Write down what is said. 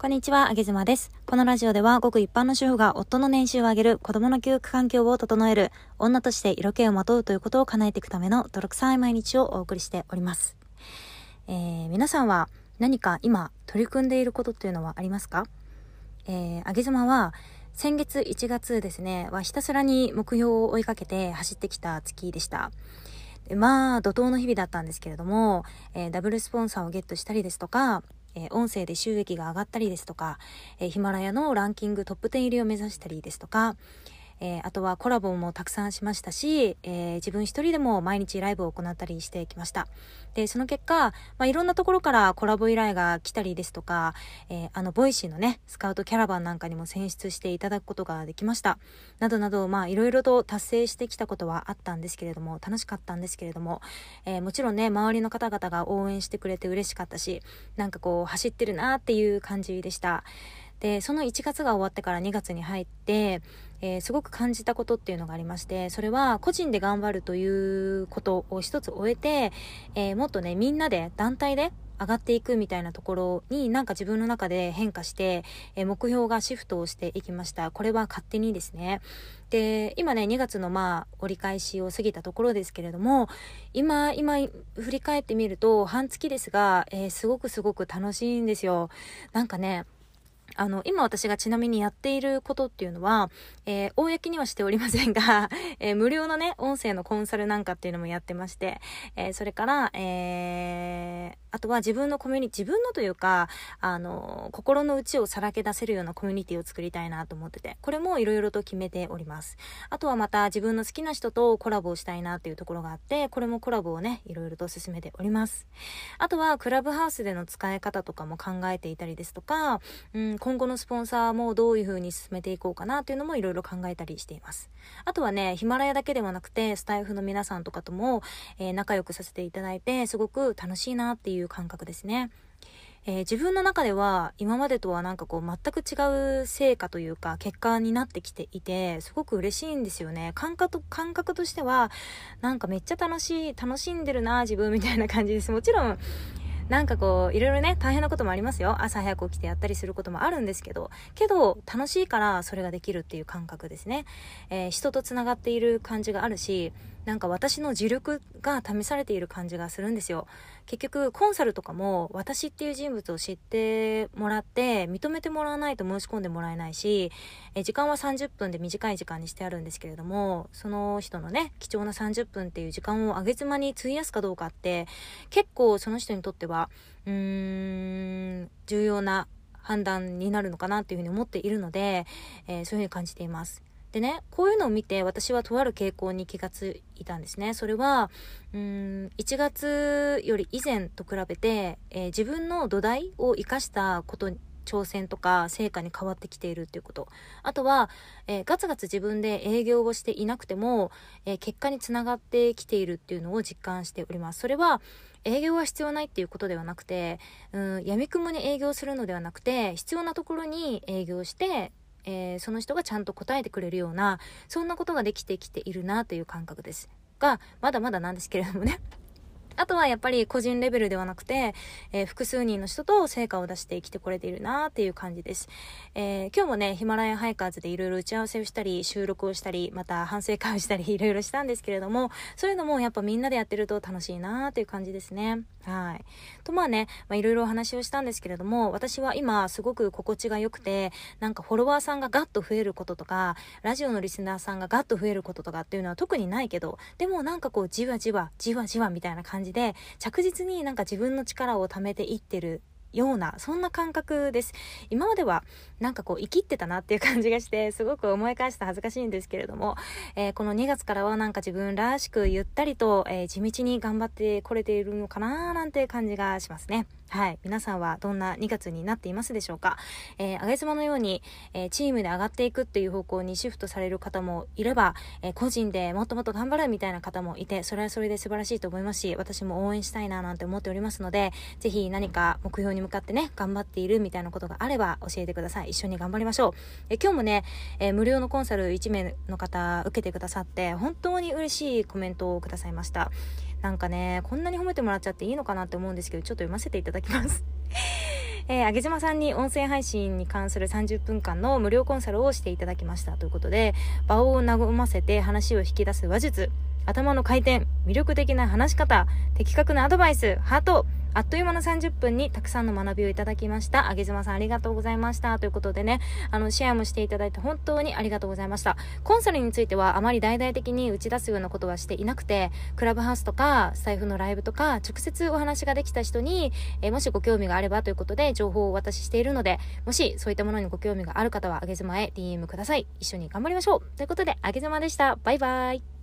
こんにちは、あげずまです。このラジオでは、ごく一般の主婦が夫の年収を上げる、子供の教育環境を整える、女として色気をまとうということを叶えていくための泥臭い毎日をお送りしております。えー、皆さんは何か今取り組んでいることっていうのはありますか？えー、あげずまは、先月1月ですね、はひたすらに目標を追いかけて走ってきた月でした。まあ、怒涛の日々だったんですけれども、えー、ダブルスポンサーをゲットしたりですとか、えー、音声で収益が上がったりですとか、え、ヒマラヤのランキングトップ10入りを目指したりですとか、えー、あとはコラボもたくさんしましたし、えー、自分一人でも毎日ライブを行ったりしてきました。で、その結果、まあ、いろんなところからコラボ依頼が来たりですとか、えー、あの、 Voicy のね、スカウトキャラバンなんかにも選出していただくことができました。などなど、まあ、いろいろと達成してきたことはあったんですけれども、楽しかったんですけれども、えー、もちろんね、周りの方々が応援してくれて嬉しかったし、なんかこう、走ってるなっていう感じでした。で、その1月が終わってから2月に入って、えー、すごく感じたことっていうのがありまして、それは個人で頑張るということを一つ終えて、えー、もっとね、みんなで、団体で上がっていくみたいなところになんか自分の中で変化して、えー、目標がシフトをしていきました。これは勝手にですね。で、今ね、2月のまあ折り返しを過ぎたところですけれども、今、今、振り返ってみると、半月ですが、えー、すごくすごく楽しいんですよ。なんかね、あの、今私がちなみにやっていることっていうのは、えー、公にはしておりませんが、えー、無料のね、音声のコンサルなんかっていうのもやってまして、えー、それから、えあとは自分のコミュニティ、自分のというか、あの、心の内をさらけ出せるようなコミュニティを作りたいなと思ってて、これもいろいろと決めております。あとはまた自分の好きな人とコラボをしたいなっていうところがあって、これもコラボをね、いろいろと進めております。あとは、クラブハウスでの使い方とかも考えていたりですとか、うん、今後のスポンサーもどういう風に進めていこうかなっていうのもいろいろ考えたりしています。あとはね、ヒマラヤだけではなくて、スタイフの皆さんとかとも、えー、仲良くさせていただいて、すごく楽しいなっていう感覚ですね。えー、自分の中では今までとはなんかこう全く違う成果というか結果になってきていてすごく嬉しいんですよね感覚感覚としてはなんかめっちゃ楽しい楽しんでるな自分みたいな感じですもちろんなんかこう、いろいろね、大変なこともありますよ。朝早く起きてやったりすることもあるんですけど、けど、楽しいからそれができるっていう感覚ですね。えー、人と繋がっている感じがあるし、なんか私の自力が試されている感じがするんですよ。結局、コンサルとかも私っていう人物を知ってもらって、認めてもらわないと申し込んでもらえないし、え時間は30分で短い時間にしてあるんですけれども、その人のね、貴重な30分っていう時間を上げ妻に費やすかどうかって、結構その人にとっては、うーん、重要な判断になるのかなっていうふうに思っているので、えー、そういうふうに感じています。でね、こういうのを見て私はとある傾向に気がついたんですね。それは、うん、1月より以前と比べて、えー、自分の土台を生かしたこと挑戦とか成果に変わってきているっていうこと。あとは、えー、ガツガツ自分で営業をしていなくても、えー、結果につながってきているっていうのを実感しております。それは、営業は必要ないっていうことではなくて、うん、闇雲に営業するのではなくて、必要なところに営業して、えー、その人がちゃんと答えてくれるような、そんなことができてきているなという感覚です。が、まだまだなんですけれどもね。あとはやっぱり個人レベルではなくて、えー、複数人の人と成果を出して生きてこれているなっていう感じです。えー、今日もね、ヒマラヤハイカーズでいろいろ打ち合わせをしたり、収録をしたり、また反省会をしたり、いろいろしたんですけれども、そういうのもやっぱみんなでやってると楽しいなっていう感じですね。はい。とまあね、まあいろいろお話をしたんですけれども、私は今すごく心地が良くて、なんかフォロワーさんがガッと増えることとか、ラジオのリスナーさんがガッと増えることとかっていうのは特にないけど、でもなんかこうじわじわ、じわじわみたいな感じで、着実になんか自分の力を貯めていってるような、そんな感覚です。今までは、なんかこう、生きってたなっていう感じがして、すごく思い返して恥ずかしいんですけれども、えー、この2月からはなんか自分らしくゆったりと、えー、地道に頑張ってこれているのかななんて感じがしますね。はい。皆さんはどんな2月になっていますでしょうか？えー、あげ妻のように、えー、チームで上がっていくっていう方向にシフトされる方もいれば、えー、個人でもっともっと頑張るみたいな方もいて、それはそれで素晴らしいと思いますし、私も応援したいななんて思っておりますので、ぜひ何か目標に向かってね、頑張っているみたいなことがあれば教えてください。一緒に頑張りましょう。え今日もね、え無料のコンサル1名の方受けてくださって、本当に嬉しいコメントをくださいました。なんかね、こんなに褒めてもらっちゃっていいのかなって思うんですけど、ちょっと読ませていただきます。えー、あげずまさんに音声配信に関する30分間の無料コンサルをしていただきましたということで、場を和ませて話を引き出す話術、頭の回転、魅力的な話し方、的確なアドバイス、ハート、あっという間の30分にたくさんの学びをいただきました。あげずまさんありがとうございました。ということでね、あの、シェアもしていただいて本当にありがとうございました。コンサルについてはあまり大々的に打ち出すようなことはしていなくて、クラブハウスとか、スタイフのライブとか、直接お話ができた人に、えもしご興味があればということで情報をお渡ししているので、もしそういったものにご興味がある方は、あげずまへ DM ください。一緒に頑張りましょうということで、あげずまでした。バイバイ。